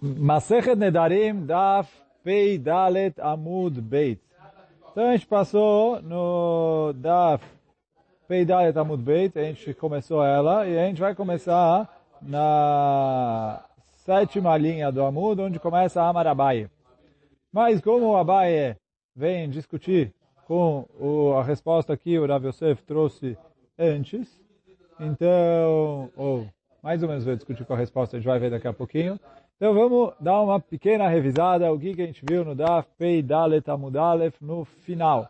Masechet Nedarim Daf Pei Dalet Amud Beit. Então a gente passou no Daf Pei Dalet Amud Beit, a gente começou ela e a gente vai começar na sétima linha do Amud, onde começa Amar Abaye. Mas como o Abaye vem discutir com o, a resposta que o Rav Yosef trouxe antes, então, ou mais ou menos vai discutir com a resposta, a gente vai ver daqui a pouquinho. Então vamos dar uma pequena revisada, o que, que a gente viu no Daf Pei Dalet Amud Aleph no final.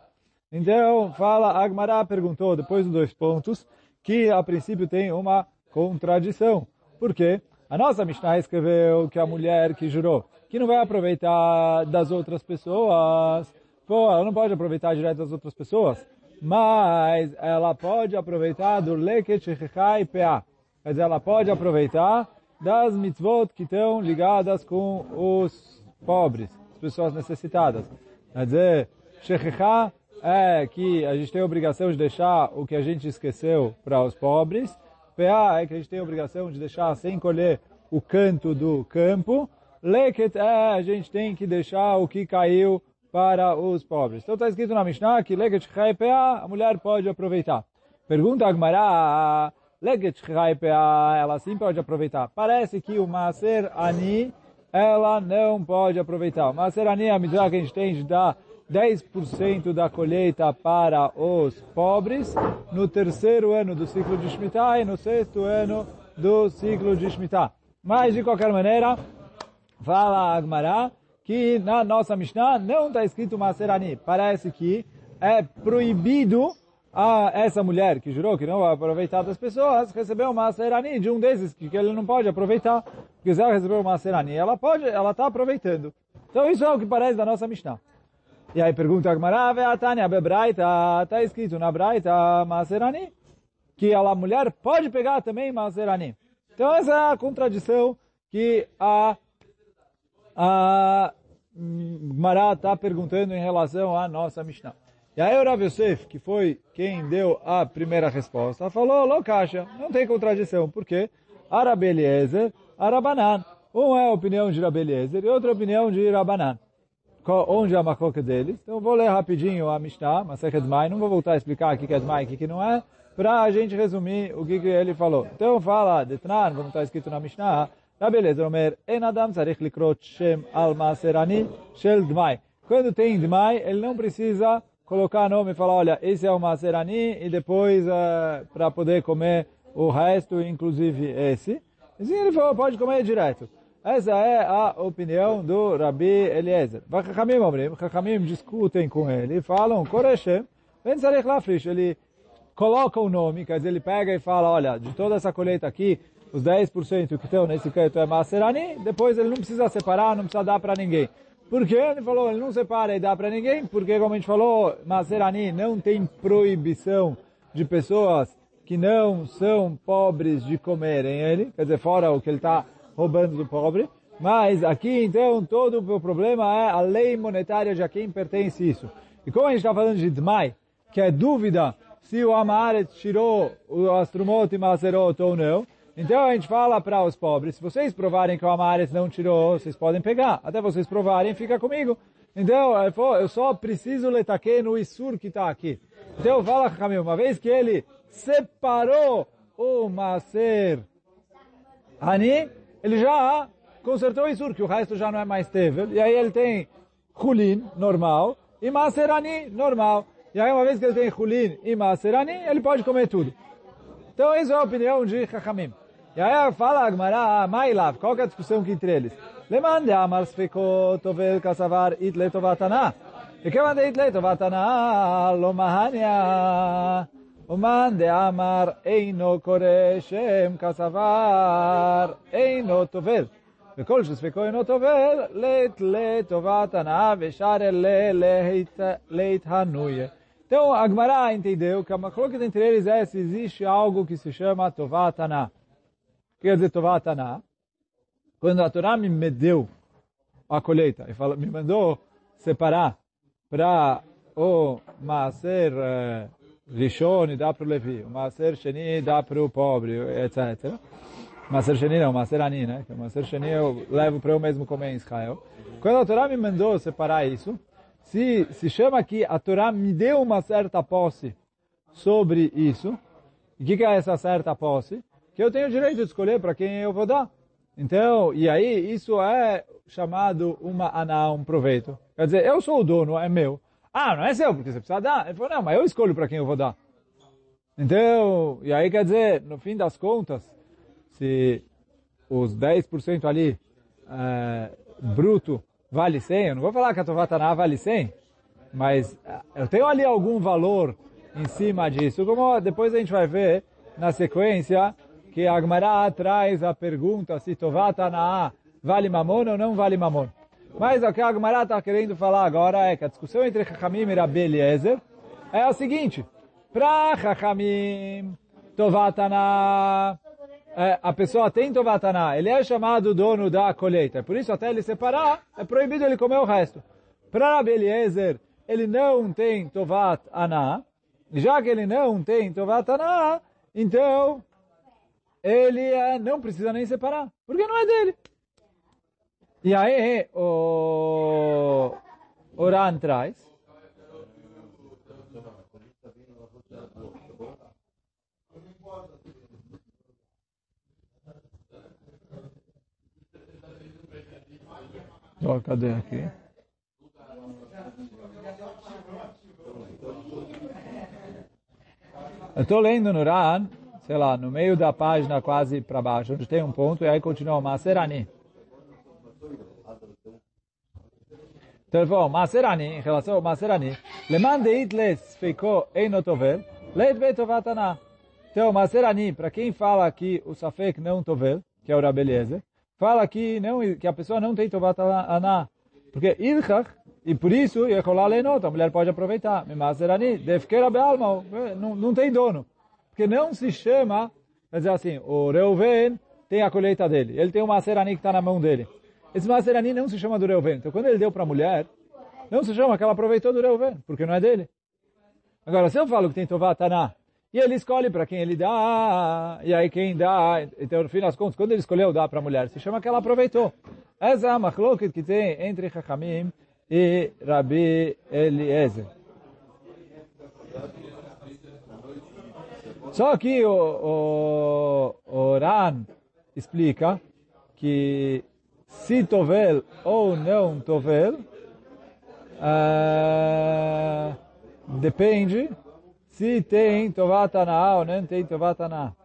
Então, fala, Agmará perguntou, depois dos dois pontos, que a princípio tem uma contradição. Por quê? A nossa Mishnah escreveu que a mulher que jurou que não vai aproveitar das outras pessoas, pô, ela não pode aproveitar direto das outras pessoas, mas ela pode aproveitar do Leket Shechai Pea. Quer dizer, ela pode aproveitar das mitzvot que estão ligadas com os pobres, as pessoas necessitadas. Quer dizer, Shechechá é que a gente tem a obrigação de deixar o que a gente esqueceu para os pobres. PA é que a gente tem a obrigação de deixar sem colher o canto do campo. Leket é a gente tem que deixar o que caiu para os pobres. Então está escrito na Mishnah que Leket PA a mulher pode aproveitar. Pergunta Agmará, Leget ela sim pode aproveitar. Parece que o Maser Ani, ela não pode aproveitar. O Maser Ani é a medida que a gente tem de dar 10% da colheita para os pobres no terceiro ano do ciclo de Shemitah e no sexto ano do ciclo de Shemitah. Mas, de qualquer maneira, fala Agmará que na nossa Mishnah não está escrito Maser Ani. Parece que é proibido a essa mulher que jurou que não vai aproveitar das pessoas, recebeu uma serani de um desses que, que ele não pode aproveitar. Porque se ela recebeu uma serani, ela pode, ela está aproveitando. Então isso é o que parece da nossa Mishnah. E aí pergunta a Gmará, a Tânia, Bebraita, está escrito na Braita, Maserani, que a mulher pode pegar também Maserani. Então essa é a contradição que a, a Gmará está perguntando em relação à nossa Mishnah. E aí o Rav Yosef, que foi quem deu a primeira resposta, falou, Lokasha, não tem contradição, porque Arabi Eliezer, Arabanan. Um é a opinião de Rabi Eliezer e outra a opinião de Rabanan. Onde é a macoca deles? Então vou ler rapidinho a Mishnah, Masechet Mai, não vou voltar a explicar o que é Mai e o que não é, para a gente resumir o que, que ele falou. Então fala, Detran, como está escrito na Mishnah, Rabi Eliezer Omer, En Adam Tzarech Likrot Shem Al Shel Dmai. Quando tem Dmai, ele não precisa colocar nome e falar, olha, esse é o Maserani, e depois uh, para poder comer o resto, inclusive esse. E sim, ele falou, pode comer direto. Essa é a opinião do Rabi Eliezer. Chachamim Omrim, Chachamim discutem com ele, falam, Koreshem, Ben Lafrish, ele coloca o nome, quer dizer, ele pega e fala, olha, de toda essa colheita aqui, os 10% que estão nesse canto é Maserani, depois ele não precisa separar, não precisa dar para ninguém. Porque ele falou, ele não separa e dá para ninguém, porque como a gente falou, Maserani não tem proibição de pessoas que não são pobres de comerem ele, quer dizer, fora o que ele está roubando do pobre. Mas aqui, então, todo o problema é a lei monetária de a quem pertence isso. E como a gente está falando de Dmai, que é dúvida se o Amaret tirou o Astrumot e Maserot ou não, então a gente fala para os pobres, se vocês provarem que o Amares não tirou, vocês podem pegar. Até vocês provarem, fica comigo. Então, eu só preciso letaque no Isur que está aqui. Então fala, Camil, uma vez que ele separou o Maser Ani, ele já consertou o Isur, que o resto já não é mais Tevel. E aí ele tem Hulin, normal, e Maser Ani, normal. E aí uma vez que ele tem Hulin e Maser Ani, ele pode comer tudo. Então, essa é a opinião de Chachamim. E aí fala a Gemara, ah, Mailav, qual é a discussão que entre eles? Lemande amar sfeko tovel kasavar itle tovatana. E que manda itle tovatana lo mahania. ומן דאמר אינו קורא שם כסבר, אינו טובל. וכל שספקו אינו טובל, לית לטובת הנאה ושאר אלה להתהנויה. Então, a Gemara entendeu que a macroca entre eles é se existe algo que se chama Tovatana quer dizer Tovatana? Quando a Torá me medeu a colheita e fala, me mandou separar para o Maaser Rishon e dar para o Levi, o Maaser Sheni dá para o pobre, etc. Maser Sheni não, Maser Ani, né? Que Maser Sheni eu levo para eu mesmo comer em Israel. Quando a Torá me mandou separar isso, se, se chama que a Torá me deu uma certa posse sobre isso. o que, que é essa certa posse? Que eu tenho o direito de escolher para quem eu vou dar. Então, e aí, isso é chamado uma aná, um proveito. Quer dizer, eu sou o dono, é meu. Ah, não é seu, porque você precisa dar. Ele falou, não, mas eu escolho para quem eu vou dar. Então, e aí quer dizer, no fim das contas, se os 10% ali, é, bruto, vale 100, eu não vou falar que a Tovataná vale 100, mas é, eu tenho ali algum valor em cima disso, como depois a gente vai ver na sequência, que a Agmará traz a pergunta se Tovataná vale mamon ou não vale mamon. Mas o que a Agmará está querendo falar agora é que a discussão entre Chachamim e Rabi é a seguinte, para Chachamim, Tovatana, é, a pessoa tem Tovatana, ele é chamado dono da colheita. Por isso, até ele separar, é proibido ele comer o resto. Para Beliezer, ele não tem Tovatana, já que ele não tem Tovatana, então ele é, não precisa nem separar, porque não é dele. E aí, o Oran traz, Ó, cadê aqui? Eu estou lendo no Ran, sei lá, no meio da página quase para baixo, onde tem um ponto, e aí continua Maserani. Então ele falou, Maserani, em relação ao Maserani, Leman deit les feiko einotovel, leit betovatana. Então, Maserani, para quem fala que o Safek não tovel, que é o Rabeliezer, fala que, não, que a pessoa não tem Tovat Aná. Porque Ilchach, e por isso, Lenot, a mulher pode aproveitar. Mimaserani, Defkera Bealma, não tem dono. Porque não se chama, quer dizer assim, o Reuven tem a colheita dele. Ele tem uma Maserani que está na mão dele. Esse Maserani não se chama do Reuven. Então, quando ele deu para a mulher, não se chama que ela aproveitou do Reuven, porque não é dele. Agora, se eu falo que tem Tovat Aná, e ele escolhe para quem ele dá, e aí quem dá, então no fim das contas, quando ele escolheu dar para a mulher, se chama que ela aproveitou. Essa é a machloket que tem entre Chachamim e Rabi Eliezer. Só que o, o, o Ran explica que se tovel ou não tovel, uh, depende se tem Tovatana ou não tem Tovatana.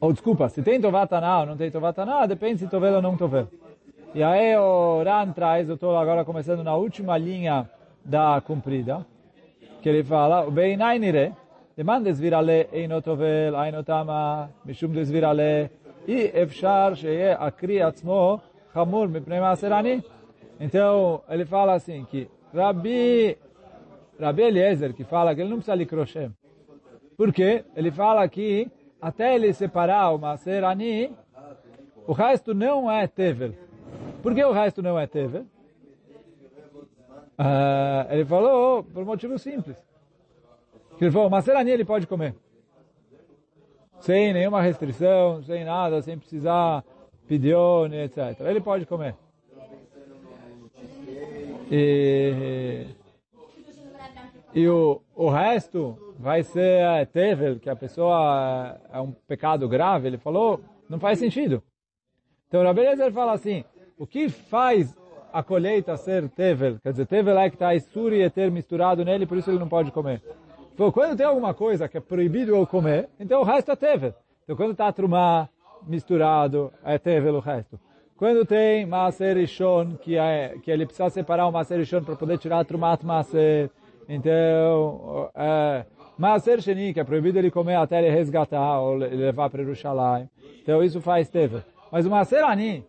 Ou desculpa, se tem Tovatana ou não tem Tovatana, depende se Tovel ou não Tovel. E aí o Ran traz, eu estou agora começando na última linha da comprida, que ele fala, o bem ainire, deman desvirale eino tovel, eino tama, mishum desvirale, e efshar sheye akri atzmo chamur mipnei serani. Então, ele fala assim, que Rabi, Rabi Eliezer, que fala que ele não precisa licroshem. Por quê? Ele fala que até ele separar o maaserani, o resto não é tevel. Por que o resto não é tevel? Uh, ele falou por um motivo simples. Ele falou, Ani ele pode comer. Sem nenhuma restrição, sem nada, sem precisar pidione, etc. Ele pode comer. E e o, o resto vai ser é, tevel, que a pessoa é, é um pecado grave. Ele falou, não faz sentido. Então, Rabi Eliezer fala assim, o que faz a colheita ser tevel? Quer dizer, tevel é que está suri e ter misturado nele, por isso ele não pode comer. Então, quando tem alguma coisa que é proibido eu comer, então o resto é tevel. Então, quando está trumá misturado, é tevel o resto. Quando tem maser ishon, que, é, que ele precisa separar o maser ishon para poder tirar a trumat maser, então, é, Maser Sheni, que é proibido ele comer até ele resgatar ou levar para Jerusalém. Então, isso faz teve. Mas o Maser Ani,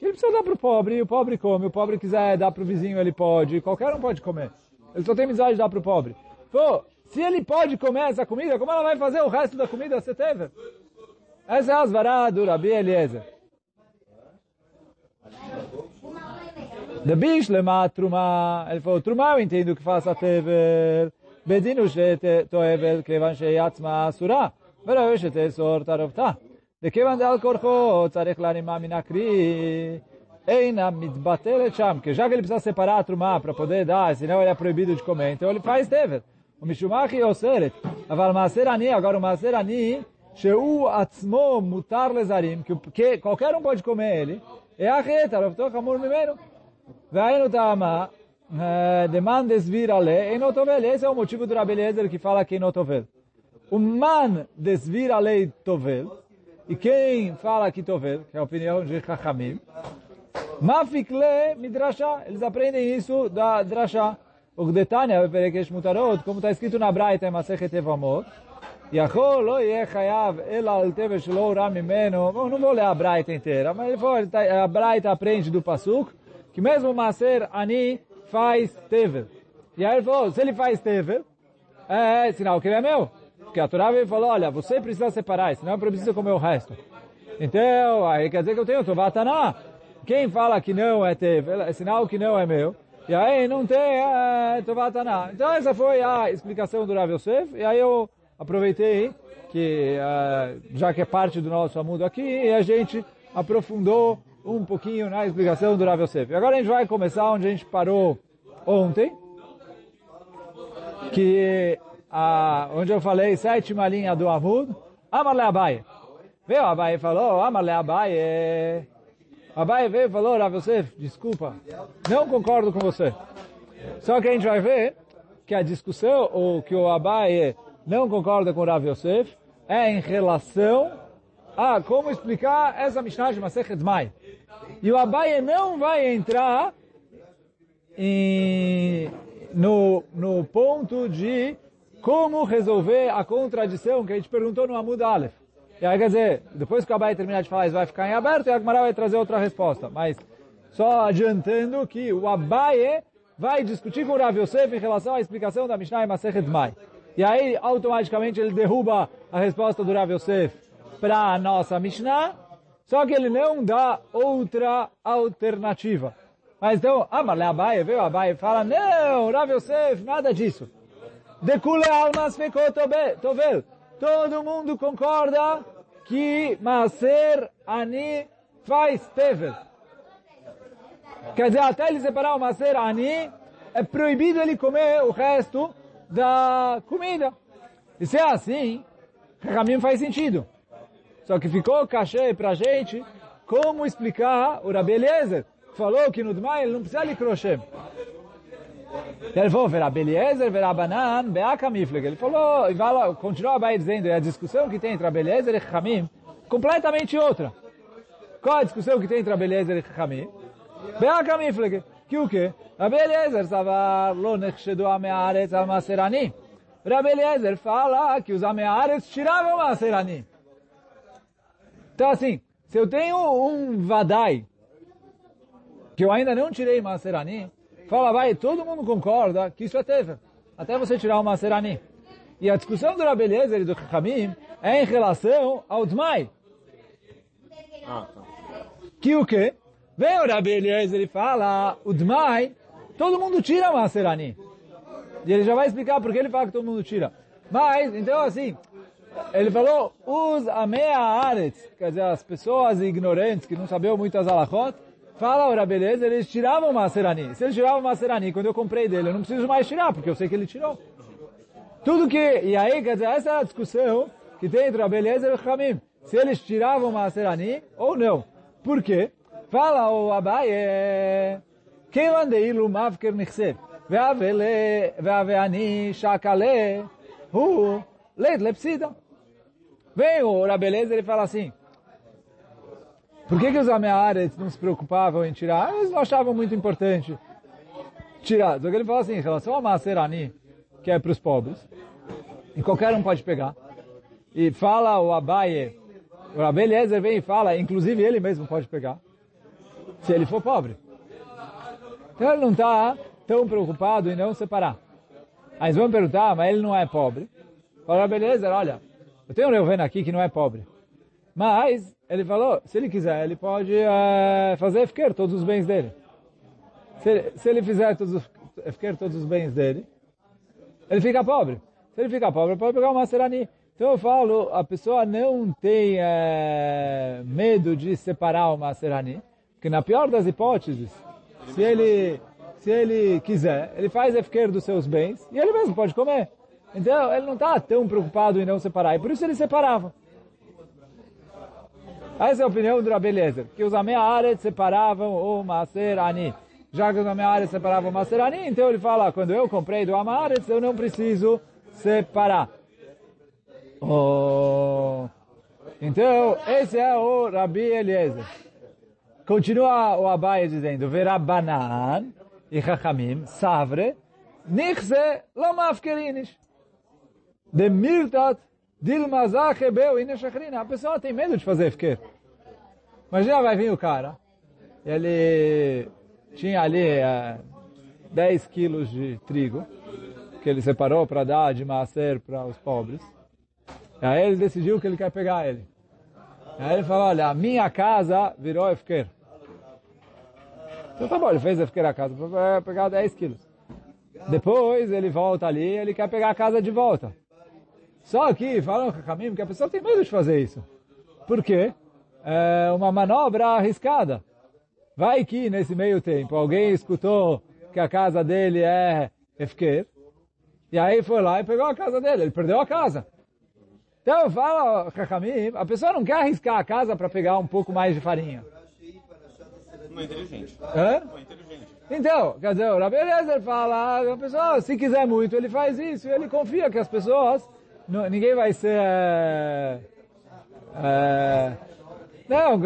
ele precisa dar para o pobre, e o pobre come. O pobre quiser dar para o vizinho, ele pode. Qualquer um pode comer. Ele só tem amizade de dar para o pobre. Pô, se ele pode comer essa comida, como ela vai fazer o resto da comida você teve? Essa é a asvará do Rabi Eliezer. Bish lema truma. Ele falou, truma eu entendo que faça. Bedinu toevel kevan וכיוון דעל כורחו צריך להרימה מן הקרי, אינה מתבטלת שם, que já que ele precisa separar a trumá para poder dar, senão ele é proibido de comer, então ele faz tevet. O משומחי אוסרת, אבל מעשר עני, agora o מעשר עני, שהוא עצמו מותר לזרים, que qualquer um pode comer ele, é a reta, רבתו חמור ממנו. והיינו טעמה, demandes vir a lei, em tovel. Esse é o motivo do Rabi Eliezer que fala que em tovel. O man desvir a lei tovel, e quem fala que tovel, que é a opinião de Chachamim, mafikle midrasha, eles aprendem isso da drasha. O Gdetania, Perekesh Mutarot, como está escrito na Braita em Masechet Evamot, יכול לא יהיה חייב אלא על תבל שלא הורם ממנו, não vou ler a Braita inteira, mas ele foi, a Braita aprende do Pasuk, que mesmo Maser Ani faz tevel. E aí ele falou, se ele faz tevel, é, é sinal que ele é meu. Porque a Torá falou, olha, você precisa separar, senão eu preciso comer o resto. Então, aí quer dizer que eu tenho Tovataná. Quem fala que não é tevel, é sinal que não é meu. E aí não tem é, Tovataná. Então essa foi a explicação do Rav Yosef. E aí eu aproveitei que, uh, já que é parte do nosso amudo aqui, e a gente aprofundou um pouquinho na explicação do Rav Yosef. Agora a gente vai começar onde a gente parou ontem, que a, onde eu falei sétima linha do Amud, Amarle Abaye. Veio Abaye e falou, Amarle Abaye. Abaye veio e falou, Rav Yosef, desculpa, não concordo com você. Só que a gente vai ver que a discussão, ou que o Abaye não concorda com o Rav Yosef, é em relação a como explicar essa Mishnah de Masechet Mai. E o Abaye não vai entrar em, no, no ponto de como resolver a contradição que a gente perguntou no Amud Aleph. E aí, quer dizer, depois que o Abaye terminar de falar isso vai ficar em aberto e a Gemara vai trazer outra resposta. Mas só adiantando que o Abaye vai discutir com o Rav Yosef em relação à explicação da Mishnah em Masechet Mai. E aí, automaticamente, ele derruba a resposta do Rav Yosef para a nossa Mishnah só que ele não dá outra alternativa. Mas então, Amarle Abaye, veio Abaye e fala, não, Rav Yosef, nada disso. Dekule almas tovel. Todo mundo concorda que Maser Ani faz tevel. Quer dizer, até ele separar o Maser Ani, é proibido ele comer o resto da comida. E se é assim, caminho faz sentido. Só que ficou cachê pra gente como explicar o Rabi Eliezer, que falou que no Dmai ele não precisa de crochê. Ele falou, verá Beliezer, verá Banan, Beaka Mifleg. Ele falou, e vai continua vai dizendo, é a discussão que tem entre Beliezer e Hamim, completamente outra. Qual a discussão que tem entre Beliezer e Hamim? Beaka Mifleg. Que o quê? Rabi Eliezer estava lo nechshedu amearetz al maserani. Rabi Eliezer fala que os amearetz tiravam o maserani. Então assim, se eu tenho um vadai, que eu ainda não tirei maserani, fala, vai, todo mundo concorda que isso é teve, até você tirar o maserani. E a discussão do Rabi Eliezer e do Hamim é em relação ao Dmai. Ah, tá. Que o quê? Vem o Rabi Eliezer e fala, o Dmai, todo mundo tira maserani. E ele já vai explicar por que ele fala que todo mundo tira. Mas, então assim, ele falou, os amea aretz, quer dizer, as pessoas ignorantes que não sabiam muitas alachot, Fala, ora, beleza, eles tiravam o Maserani. Se eles tiravam o Maserani, quando eu comprei dele, eu não preciso mais tirar, porque eu sei que ele tirou. Tudo que... E aí, quer dizer, essa é a discussão que tem entre a beleza e o Khamim. Se eles tiravam o Maserani ou não. Por quê? Fala, o Abaye... Quem mandei lumav kernichsev? Veavele, veaveani, shakale, hu, leid lepsida. Vem o Rabeleza, ele fala assim, por que, que os ameares não se preocupavam em tirar? Eles não achavam muito importante tirar. Só que ele fala assim, em relação a Maserani, que é para os pobres, e qualquer um pode pegar, e fala o Abaye, o Rabeleza vem e fala, inclusive ele mesmo pode pegar, se ele for pobre. Então ele não está tão preocupado em não separar. Aí vão perguntar, mas ele não é pobre. Fala, beleza, olha, eu tenho um Reuven aqui que não é pobre. Mas, ele falou, se ele quiser, ele pode uh, fazer efker todos os bens dele. Se, se ele fizer todos os, efker todos os bens dele, ele fica pobre. Se ele fica pobre, pode pegar uma serani. Então eu falo, a pessoa não tem é, medo de separar o Maserani, porque na pior das hipóteses, se ele, se ele quiser, ele faz efker dos seus bens e ele mesmo pode comer. Então ele não está tão preocupado em não separar, e por isso ele separava. Essa é a opinião do Rabi Eliezer, que os Amearet separavam o Maserani. Já que os Amearet separavam o Maserani, então ele fala, quando eu comprei do Amaretz, eu não preciso separar. Oh. Então, esse é o Rabi Eliezer. Continua o Abai dizendo, Verabanan e Chachamim, Savre, Nichse. De A pessoa tem medo de fazer efker. Imagina, vai vir o cara, ele tinha ali é, 10 quilos de trigo, que ele separou para dar de macer para os pobres. E aí ele decidiu que ele quer pegar ele. E aí ele falou, olha, a minha casa virou efker. Então tá bom, ele fez efker a casa para pegar 10 quilos. Depois ele volta ali, ele quer pegar a casa de volta. Só que falam caminho que a pessoa tem medo de fazer isso. Por quê? É uma manobra arriscada. Vai que nesse meio tempo alguém escutou que a casa dele é efker, e aí foi lá e pegou a casa dele, ele perdeu a casa. Então fala, Chachamim, a pessoa não quer arriscar a casa para pegar um pouco mais de farinha. Não é inteligente. Hã? Não é inteligente. Então, quer dizer, o Eliezer fala, a pessoa, se quiser muito, ele faz isso, ele confia que as pessoas, não, ninguém vai ser... É, é, não,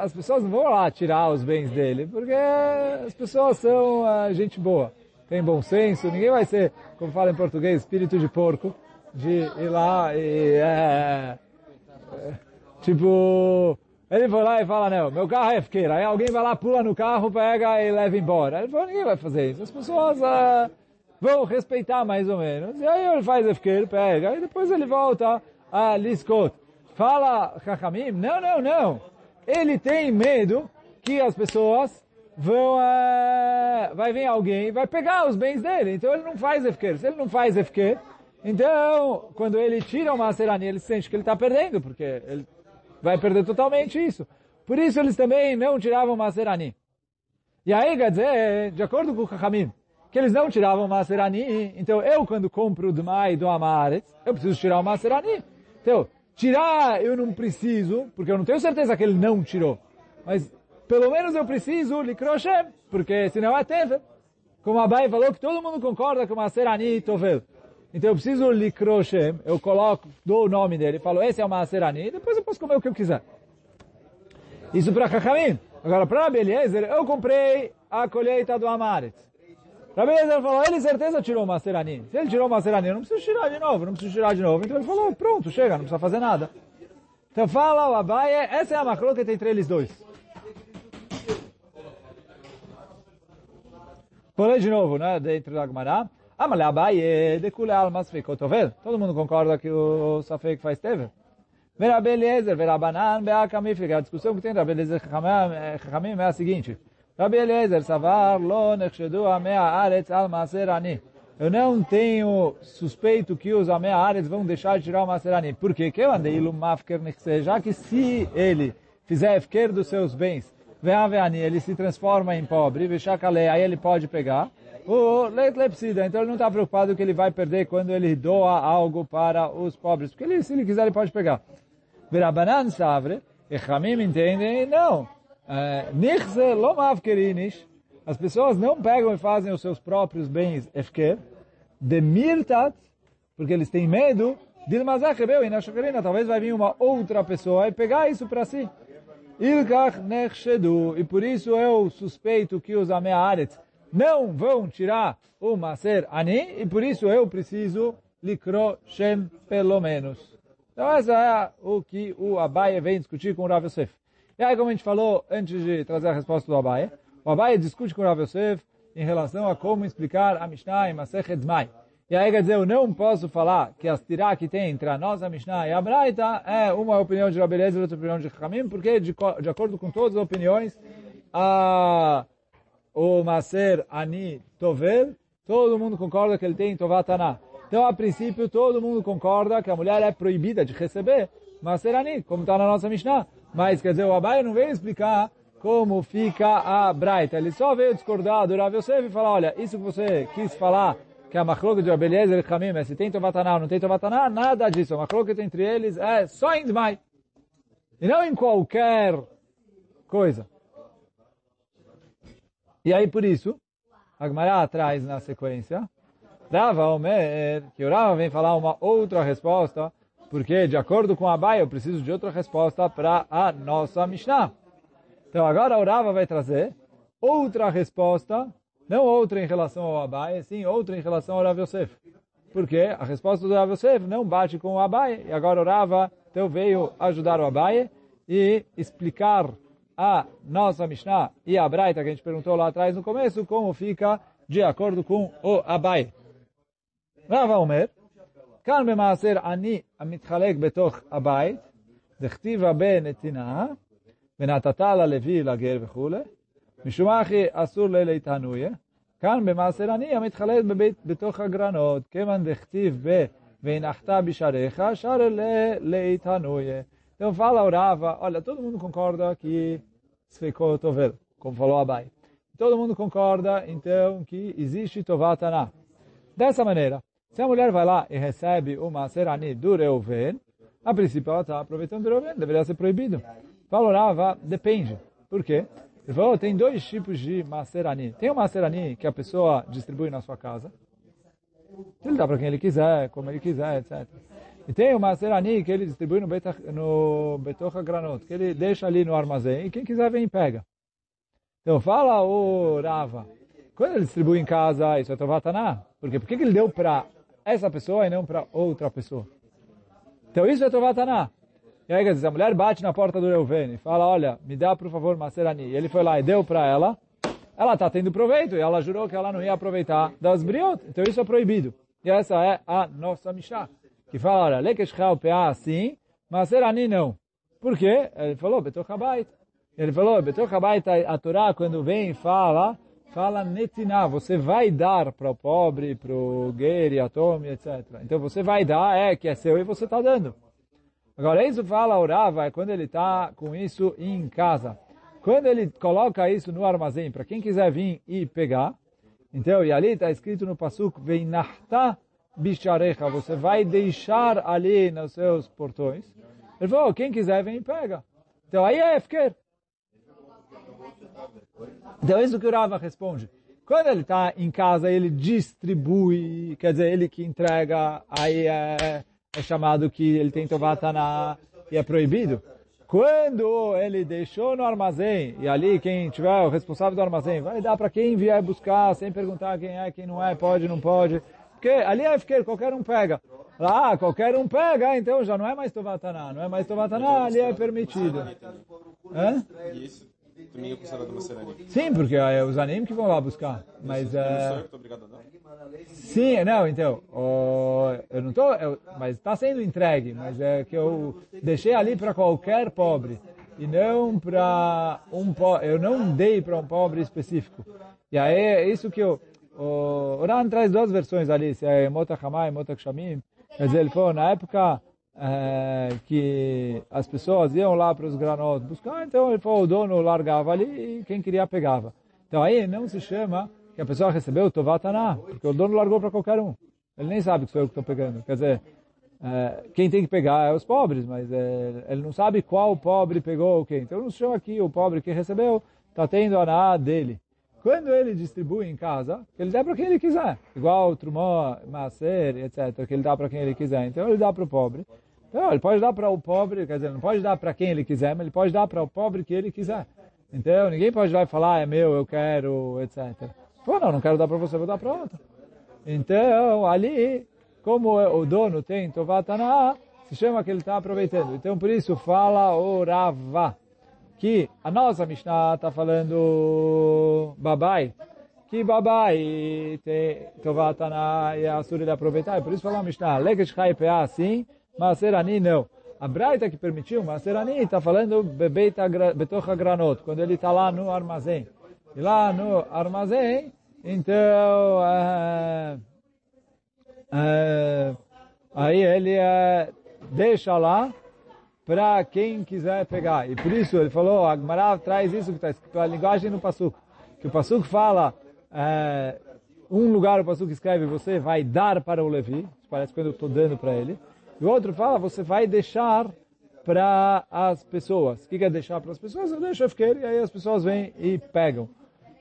as pessoas não vão lá tirar os bens dele, porque as pessoas são é, gente boa, tem bom senso, ninguém vai ser, como fala em português, espírito de porco, de ir lá e... É, é, tipo... Ele foi lá e fala, não, meu carro é efqueira. Aí alguém vai lá, pula no carro, pega e leva embora. Ele falou, ninguém vai fazer isso. As pessoas uh, vão respeitar mais ou menos. E aí ele faz efqueira, pega, e depois ele volta a Liskot. Fala, Chachamim, não, não, não. Ele tem medo que as pessoas vão, uh, vai vir alguém, vai pegar os bens dele. Então ele não faz efqueira. Se ele não faz efqueira, então, quando ele tira uma serania, ele sente que ele está perdendo, porque ele vai perder totalmente isso. Por isso eles também não tiravam Maserani. E aí, quer dizer, de acordo com o que eles não tiravam Maserani, então eu quando compro do Mai do Amaretz, eu preciso tirar o Maserani. Então, tirar eu não preciso, porque eu não tenho certeza que ele não tirou. Mas pelo menos eu preciso Likroshem, porque senão é Tevel. Como a Abai falou que todo mundo concorda com Maserani e Tovel. Então eu preciso Likroshem, eu coloco, dou o nome dele, falo, esse é o Maserani, e depois eu posso comer o que eu quiser. Isso para Chachamim. Agora, para Rabi Eliezer, eu comprei a colheita do Amaretz. Rabi Eliezer falou, ele certeza tirou o Maserani. Se ele tirou o Maserani, eu não preciso tirar de novo, não preciso tirar de novo. Então ele falou, pronto, chega, não precisa fazer nada. Então fala o Abaye, essa é a macroca entre eles dois. Ler de novo, né, dentro da Gemara. Amale Abaye, de kule almas feikotovel. Todo mundo concorda que o Safek faz teve? Vera Beliezer, Vera Banan, Bea Kamifika. A discussão que tem da Beliezer Chachamim é a seguinte. Rabi Eliezer, Savar, Lo, Nechshedu, Amea, Aretz, Al, Maser, Ani. Eu não tenho suspeito que os Amea Aretz vão deixar de tirar o Maser, Ani. Por quê? Que eu andei Ilum Mafker, Já que se ele fizer efker dos seus bens, Ve'aveani, ele se transforma em pobre, Veshakale, aí ele pode pegar o lepsida. Então ele não está preocupado que ele vai perder quando ele doa algo para os pobres. Porque ele, se ele quiser, ele pode pegar. Verabanan savre, e Hamim entendem, não. Nichse lomav kerinish. As pessoas não pegam e fazem os seus próprios bens efker. De mirtat, porque eles têm medo. Dilmazach rebeu e na talvez vai vir uma outra pessoa e pegar isso para si. Ilkach nechshedu. E por isso eu suspeito que os amearetz não vão tirar o Maser Ani, e por isso eu preciso Likro Shem pelo menos. Então essa é o que o Abaye vem discutir com o Rav Yosef. E aí, como a gente falou antes de trazer a resposta do Abaye, o Abaye discute com o Rav Yosef em relação a como explicar a Mishnah em Masechet Zmai. E aí, quer dizer, eu não posso falar que a tirá que tem entre a nossa Mishnah e a Braita é uma opinião de Rabi Eliezer e outra opinião de Hamim, porque de, de acordo com todas as opiniões, a o Maser Ani Tovel, todo mundo concorda que ele tem Tovatana. Então, a princípio, todo mundo concorda que a mulher é proibida de receber Maserani, como está na nossa Mishnah. Mas, quer dizer, o Abai não veio explicar como fica a Braita. Ele só veio discordar do Rav Yosef e falar, olha, isso que você quis falar, que a machloket de Abeliezer e Hamim é se tem Tovataná ou não tem Tovataná, nada disso. A machloket entre eles é só em Dmai. E não em qualquer coisa. E aí, por isso, a Gemara traz na sequência, Rava Omer, que o Rava vem falar uma outra resposta, porque, de acordo com a Abai, eu preciso de outra resposta para a nossa Mishnah. Então, agora o Rava vai trazer outra resposta, não outra em relação ao Abai, sim outra em relação ao Rav Yosef. Porque a resposta do Rav Yosef não bate com o Abai, e agora o Rava então veio ajudar o Abai e explicar a nossa Mishnah e a Braita que a gente perguntou lá atrás no começo, como fica de acordo com o Abai. Rava Omer, כאן במעשר אני המתחלק בתוך הבית, דכתיב הרבה נתינה, ונתת ללוי, לגר וכולי, משום אחי אסור לליתנויה. כאן במעשר אני המתחלק בבית, בתוך הגרנות, כיוון דכתיב ב... והנחת בשעריך, שר לליתנויה. Então fala o Rava, olha, todo mundo concorda que ficou tovel, como falou Abai. Todo mundo concorda, então, que existe Tovatana. Dessa maneira, se a mulher vai lá e recebe uma serani do Reuven, a princípio ela está aproveitando do Reuven, deveria ser proibido. Fala o Rava, depende. Por quê? Ele falou, tem dois tipos de maserani. Tem o maserani que a pessoa distribui na sua casa. Ele dá para quem ele quiser, como ele quiser, etc. E tem o Maserani que ele distribui no, beta, no Betocha Granot, que ele deixa ali no armazém e quem quiser vem e pega. Então fala o Rava, quando ele distribui em casa, isso é Tovataná? Porque por que ele deu para essa pessoa e não para outra pessoa? Então isso é Tovataná. E aí, quer dizer, a mulher bate na porta do Reuven e fala, olha, me dá por favor Maserani. E ele foi lá e deu para ela, ela está tendo proveito e ela jurou que ela não ia aproveitar das briot. Então isso é proibido. E essa é a nossa Mishnah que fala, olha, lekeshchal peá sim, mas serani não. Por quê? Ele falou, betoch habait. Ele falou, betoch habait, a Torá, quando vem e fala, fala netiná, você vai dar para o pobre, para o guerre, atome, etc. Então você vai dar, é que é seu e você está dando. Agora, isso fala orava é quando ele está com isso em casa. Quando ele coloca isso no armazém, para quem quiser vir e pegar, então, e ali está escrito no Pasuk, vem nahta bicharecha, você vai deixar ali nos seus portões. Ele falou, quem quiser vem e pega. Então aí é Efker. Então isso que o Rava responde. Quando ele está em casa, ele distribui, quer dizer, ele que entrega, aí é, é chamado que ele tem Tovatana e é proibido. Quando ele deixou no armazém, e ali quem tiver o responsável do armazém, vai dar para quem vier buscar, sem perguntar quem é, quem não é, pode, não pode porque ali é FQ, qualquer um pega. Ah, qualquer um pega, então já não é mais Tovataná, não é mais Tovataná, ali é permitido. Hã? Isso também é considerado uma Sim, porque é os animes que vão lá buscar. Mas é... Sim, não, então, eu não eu, mas está sendo entregue, mas é que eu deixei ali para qualquer pobre e não para um pobre, eu não dei para um pobre específico. E aí é isso que eu o Ran traz duas versões ali, se é Mota Hamai, Mota Kshamim. Quer dizer, ele falou, na época é, que as pessoas iam lá para os granotes buscar, então ele falou, o dono largava ali e quem queria pegava. Então aí não se chama que a pessoa recebeu Tovataná, porque o dono largou para qualquer um. Ele nem sabe que sou eu que estou pegando. Quer dizer, é, quem tem que pegar é os pobres, mas é, ele não sabe qual pobre pegou o quê. Então não se chama aqui o pobre que recebeu, está tendo a na dele. Quando ele distribui em casa, ele dá para quem ele quiser. Igual o Trumó, Maser, etc., que ele dá para quem ele quiser. Então ele dá para o pobre. Então ele pode dar para o pobre, quer dizer, não pode dar para quem ele quiser, mas ele pode dar para o pobre que ele quiser. Então ninguém pode dar e falar, ah, é meu, eu quero, etc. Pô, não, não quero dar para você, vou dar para outro. Então ali, como o dono tem Tovatana, se chama que ele está aproveitando. Então por isso fala orava que a nossa Mishnah está falando babai, que babai tem tovatana e a sura de aproveitar, por isso falou a Mishnah, lekesh chai pea sim, mas serani não. A Braita que permitiu, mas serani está falando betocha granot, quando ele está lá no armazém. E lá no armazém, então, uh, é, aí ele é, deixa lá para quem quiser pegar. E por isso ele falou, Agmará traz isso que está escrito, a linguagem no Pasuk. Que o Pasuk fala, é, um lugar o Pasuk escreve, você vai dar para o Levi, parece quando eu estou dando para ele. E o outro fala, você vai deixar para as pessoas. O que quer deixar para as pessoas? Eu deixo fiqueiro e aí as pessoas vêm e pegam.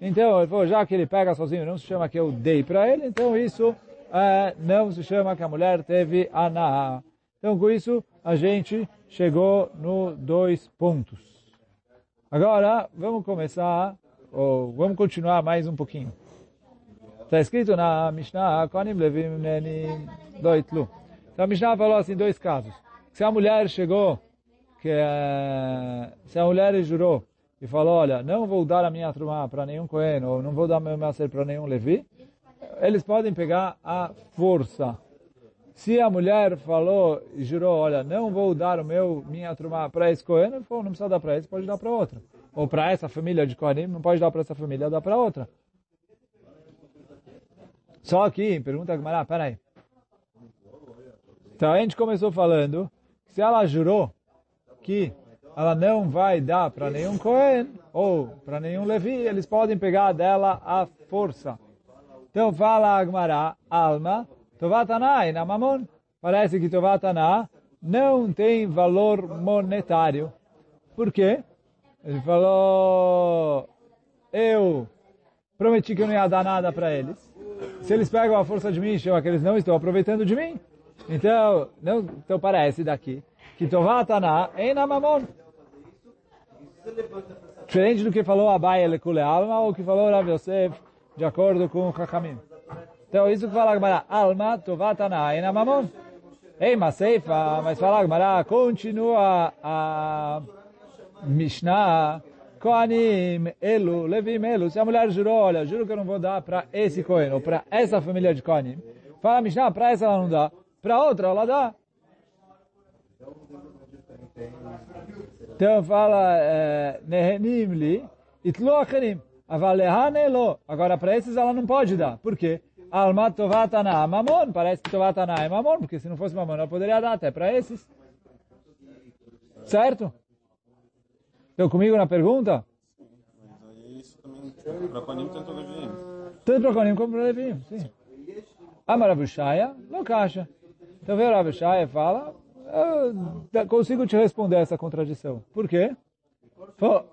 Então, ele falou, já que ele pega sozinho, não se chama que eu dei para ele, então isso é, não se chama que a mulher teve aná. Então, com isso, a gente chegou no dois pontos. Agora, vamos começar, ou vamos continuar mais um pouquinho. Está escrito na Mishnah, Konim Levim Nenim Doitlu. Então, a Mishnah falou assim, dois casos. Se a mulher chegou, que se a mulher jurou e falou, olha, não vou dar a minha trumá para nenhum Cohen, ou não vou dar meu macer para nenhum Levi, eles podem pegar a força. Se a mulher falou e jurou, olha, não vou dar o meu, minha trumá para esse Cohen, não precisa dar para esse, pode dar para outra. Ou para essa família de Cohen, não pode dar para essa família, dá para outra. Só que, pergunta a Gamara, peraí. Então a gente começou falando, se ela jurou que ela não vai dar para nenhum Cohen ou para nenhum Levi, eles podem pegar dela a força. Então fala Agmará, alma, Tovatana e Namamon. Parece que Tovatana não tem valor monetário. Por quê? Ele falou, eu prometi que eu não ia dar nada para eles. Se eles pegam a força de mim, chama que eles não estão aproveitando de mim. Então, não, então parece daqui que Tovatana e Namamon. Diferente do que falou Abai Lekule Alma ou que falou Rav Yosef, de acordo com o Kakamim. Então, isso que fala Agmará, Alma, Tovatana, Ena Mamon. Ei, mas Seifa, mas fala Agmará, continua a Mishnah, Koanim, Elu, Levim, Elu. Se a mulher jurou, olha, juro que eu não vou dar para esse Kohen, ou para essa família de Koanim. Fala Mishnah, para essa ela não dá, para outra ela dá. Então fala, eh, Nehenim li, acherim. Agora para esses ela não pode dar. Por quê? Alma tovatana mamon. Parece que tovatana é mamon, porque se não fosse mamon ela poderia dar até para esses. Certo? Estão comigo na pergunta? Para Konim tanto. Tanto para Konim como para Levim, sim. A Maravushaya não caixa. Então veio o Ravushaya e fala, eu consigo te responder essa contradição. Por quê?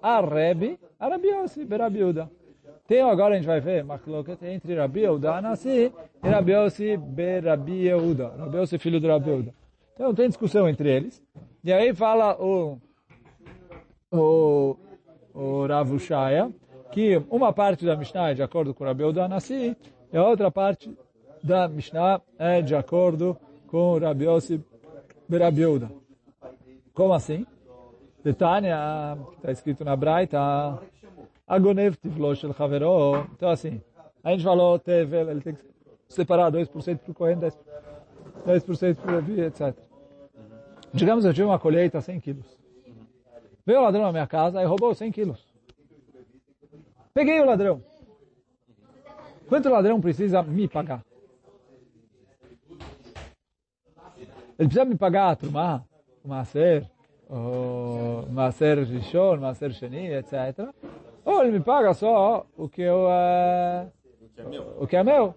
A Rebbe, a Rabi Berabiuda. Tem agora a gente vai ver Machloket entre Rabi Yehuda Anassi e Rabi Yossi Berabi filho do Rabi Yehuda. Então tem discussão entre eles. E aí fala o, o, o Ravushaya que uma parte da Mishnah é de acordo com Rabi Yehuda Anassi e a outra parte da Mishnah é de acordo com Rabi Yossi Berabi Yehuda. Como assim? Detânia, está escrito na Braita, Agonev tivlo shel havero. Então assim, a gente falou, tevel, ele tem que separar 2% para o Cohen, 10%, 10% para o Levi, etc. Digamos, eu tive uma colheita 100 quilos. Veio o ladrão na minha casa e roubou 100 quilos. Peguei o ladrão. Quanto o ladrão precisa me pagar? Ele precisa me pagar a trumá, o maser, o maser rishon, o maser sheni, etc. Ou ele me paga só o que eu é, o que é meu,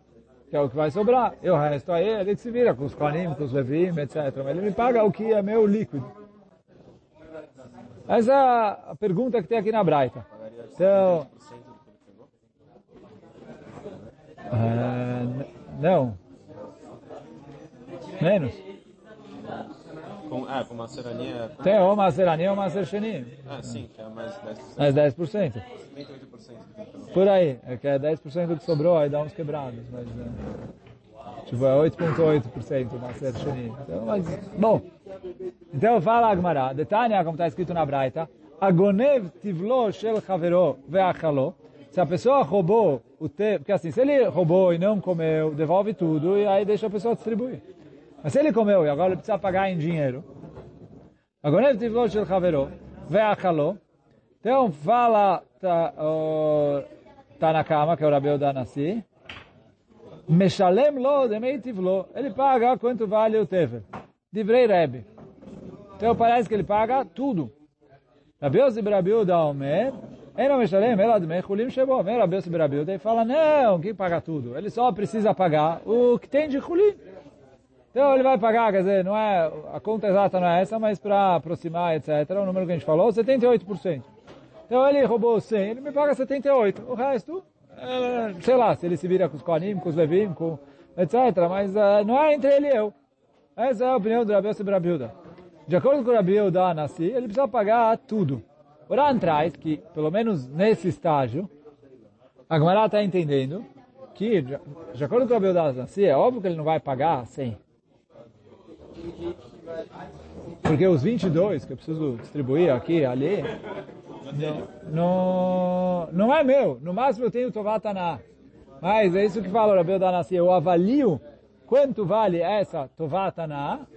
que é o que vai sobrar. E o resto aí ele se vira com os konim, com os levim, etc. Mas ele me paga o que é meu líquido. Essa é a pergunta que tem aqui na Braita. Então, uh, não. Menos. Com, ah, com macerania. Tem ou macerania ou macercheni. Ah, sim, que é mais 10%. Mais 10%. 38% que tem também. Por aí. É que é 10% do que sobrou, aí dá uns quebrados. Mas, é, tipo, é 8,8% macercheni. Então, mas, bom. Então fala Agmará. Detânia, como está escrito na Braita. Agonev tivlo shel havero ve'achalo. Se a pessoa roubou o te... Porque assim, se ele roubou e não comeu, devolve tudo e aí deixa a pessoa distribuir. Mas se ele comeu e agora ele precisa pagar em dinheiro, agora ele tivlo shel havero ve'achalo. Então fala cama que é o Rabi Odanassi. Meshalem lo demeitiv lo. Ele paga quanto vale o tevel. Divrei Rebbe. Então parece que ele paga tudo. Rabi Yossi Berabiuda Omer, Eno Meshalem, ela de Mechulim Shebo. Vem Rabi Yossi Berabiuda e fala, não, quem paga tudo? Ele só precisa pagar o que tem de Chulim. Então ele vai pagar, quer dizer, não é, a conta exata não é essa, mas para aproximar, etc., o número que a gente falou, 78%. Então ele roubou 100, ele me paga 78. O resto, é, sei lá, se ele se vira com os Koanim, com os Levim, com etc., mas uh, não é entre ele e eu. Essa é a opinião do Rabi Yossi Berabiuda. De acordo com o Rabi Yehuda Nassi, ele precisa pagar tudo. Oran traz que, pelo menos nesse estágio, a Gemara está entendendo que, de acordo com o Rabi Yehuda Nassi, é óbvio que ele não vai pagar 100. Porque os 22 que eu preciso distribuir aqui, ali, não, não, não é meu. No máximo eu tenho Tovatana. Mas é isso que fala o Rabi Yehuda Nassi. Eu avalio quanto vale essa Tovatana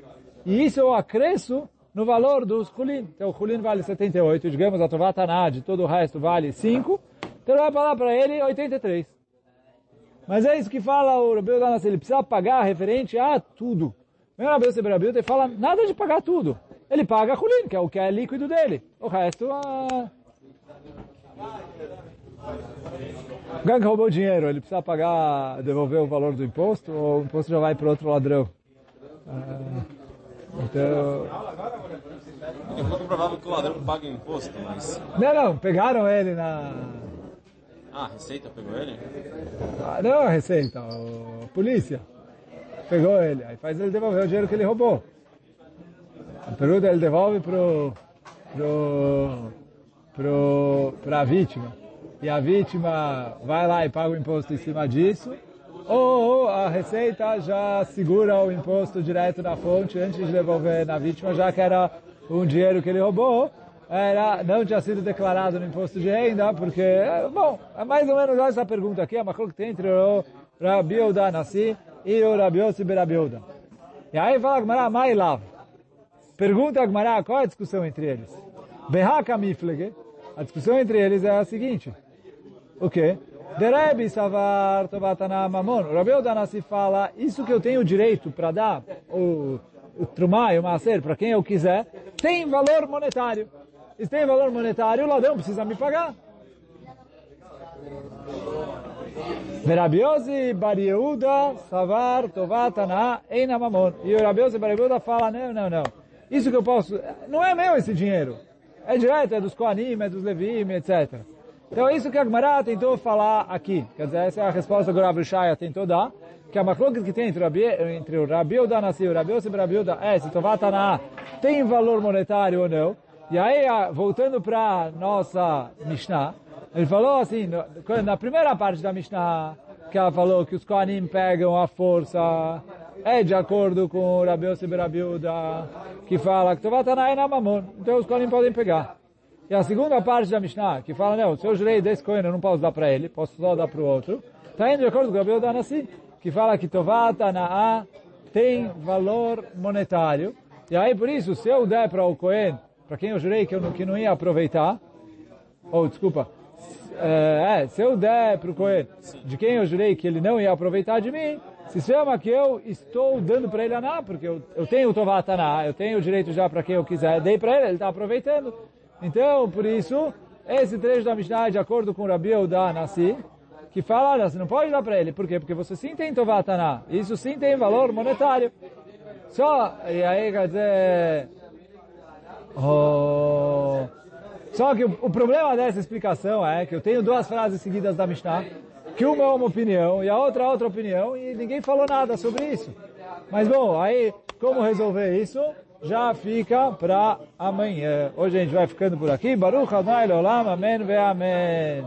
e isso eu acresço no valor dos Hulin. Então o Hulin vale 78, digamos a Tovatana de todo o resto vale 5, então ele vai falar para ele 83. Mas é isso que fala o Rabi Danas, ele precisa pagar referente a tudo. Meu Rabi Rabi ele fala nada de pagar tudo. Ele paga Hulin, que é o que é líquido dele. O resto, ah... O cara que roubou dinheiro, ele precisa pagar, devolver o valor do imposto ou o imposto já vai para outro ladrão? Ah... Então... É pouco provável que o ladrão pague imposto, mas... Não, não, pegaram ele na... Ah, a Receita pegou ele? Ah, não a Receita, a polícia. Pegou ele, aí faz ele devolver o dinheiro que ele roubou. A pergunta ele devolve pro... pro... pro... pra vítima. E a vítima vai lá e paga o imposto em cima disso ou a Receita já segura o imposto direto na fonte antes de devolver na vítima, já que era um dinheiro que ele roubou, era, não tinha sido declarado no imposto de renda, porque, bom, é mais ou menos essa pergunta aqui, é uma coisa que tem entre o Rabi Yehuda Nassi e o Rabi Yossi Berabiuda. E aí fala Gmará, Mai Lav. Pergunta a Gmará, qual é a discussão entre eles? Behaka Miflege, a discussão entre eles é a seguinte, o quê? Derebi Savar Tovatana Mamon. O Rabi Odanassi fala, isso que eu tenho direito para dar, o, o e o Maser, para quem eu quiser, tem valor monetário. Se tem valor monetário, o ladrão precisa me pagar. Verabiosi Barieuda Savar Tovatana Eina Mamon. E o Rabiosi Barieuda fala, não, não, não. Isso que eu posso, não é meu esse dinheiro. É direto, é dos Koanim, é dos Levim, etc. Então é isso que a Gemara tentou falar aqui. Quer dizer, essa é a resposta que o Rabi Shaya tentou dar, que a macroca que tem entre, Rabi, entre o Rabi Udanassi e o Rabi Yosef Rabi Uda é se Tovatana tem valor monetário ou não. E aí, voltando para nossa Mishnah, ele falou assim, na primeira parte da Mishnah, que ela falou que os Kohanim pegam a força, é de acordo com o Rabi Yosef Rabi Uda, que fala que Tovatana é na mamon, então os Kohanim podem pegar. E a segunda parte da Mishnah, que fala, não, se eu jurei desse coin, eu não posso dar para ele, posso só dar para o outro. Está indo de acordo com o Gabriel Danassi, que fala que Tovata Na'a tem valor monetário. E aí, por isso, se eu der para o Cohen, para quem eu jurei que eu que não ia aproveitar, ou, desculpa, é, se eu der para o Cohen, de quem eu jurei que ele não ia aproveitar de mim, se chama que eu estou dando para ele Aná, porque eu, eu tenho o Tovata Aná, eu tenho o direito já para quem eu quiser, dei para ele, ele está aproveitando. Então, por isso, esse trecho da Mishnah é de acordo com o Rabi Yehuda Nassi, que fala, olha, você não pode dar para ele. Por quê? Porque você sim tem Tovatana. Isso sim tem valor monetário. Só, e aí quer dizer... Oh, só que o, o, problema dessa explicação é que eu tenho duas frases seguidas da Mishnah, que uma é uma opinião e a outra é outra opinião, e ninguém falou nada sobre isso. Mas bom, aí, como resolver isso? já fica para amanhã. Hoje a gente vai ficando por aqui. Baruch Adonai Olam, Amém ve Amém.